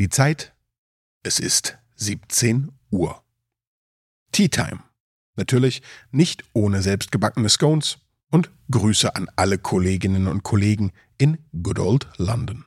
Die Zeit? Es ist 17 Uhr. Tea Time. Natürlich nicht ohne selbstgebackene Scones und Grüße an alle Kolleginnen und Kollegen in Good Old London.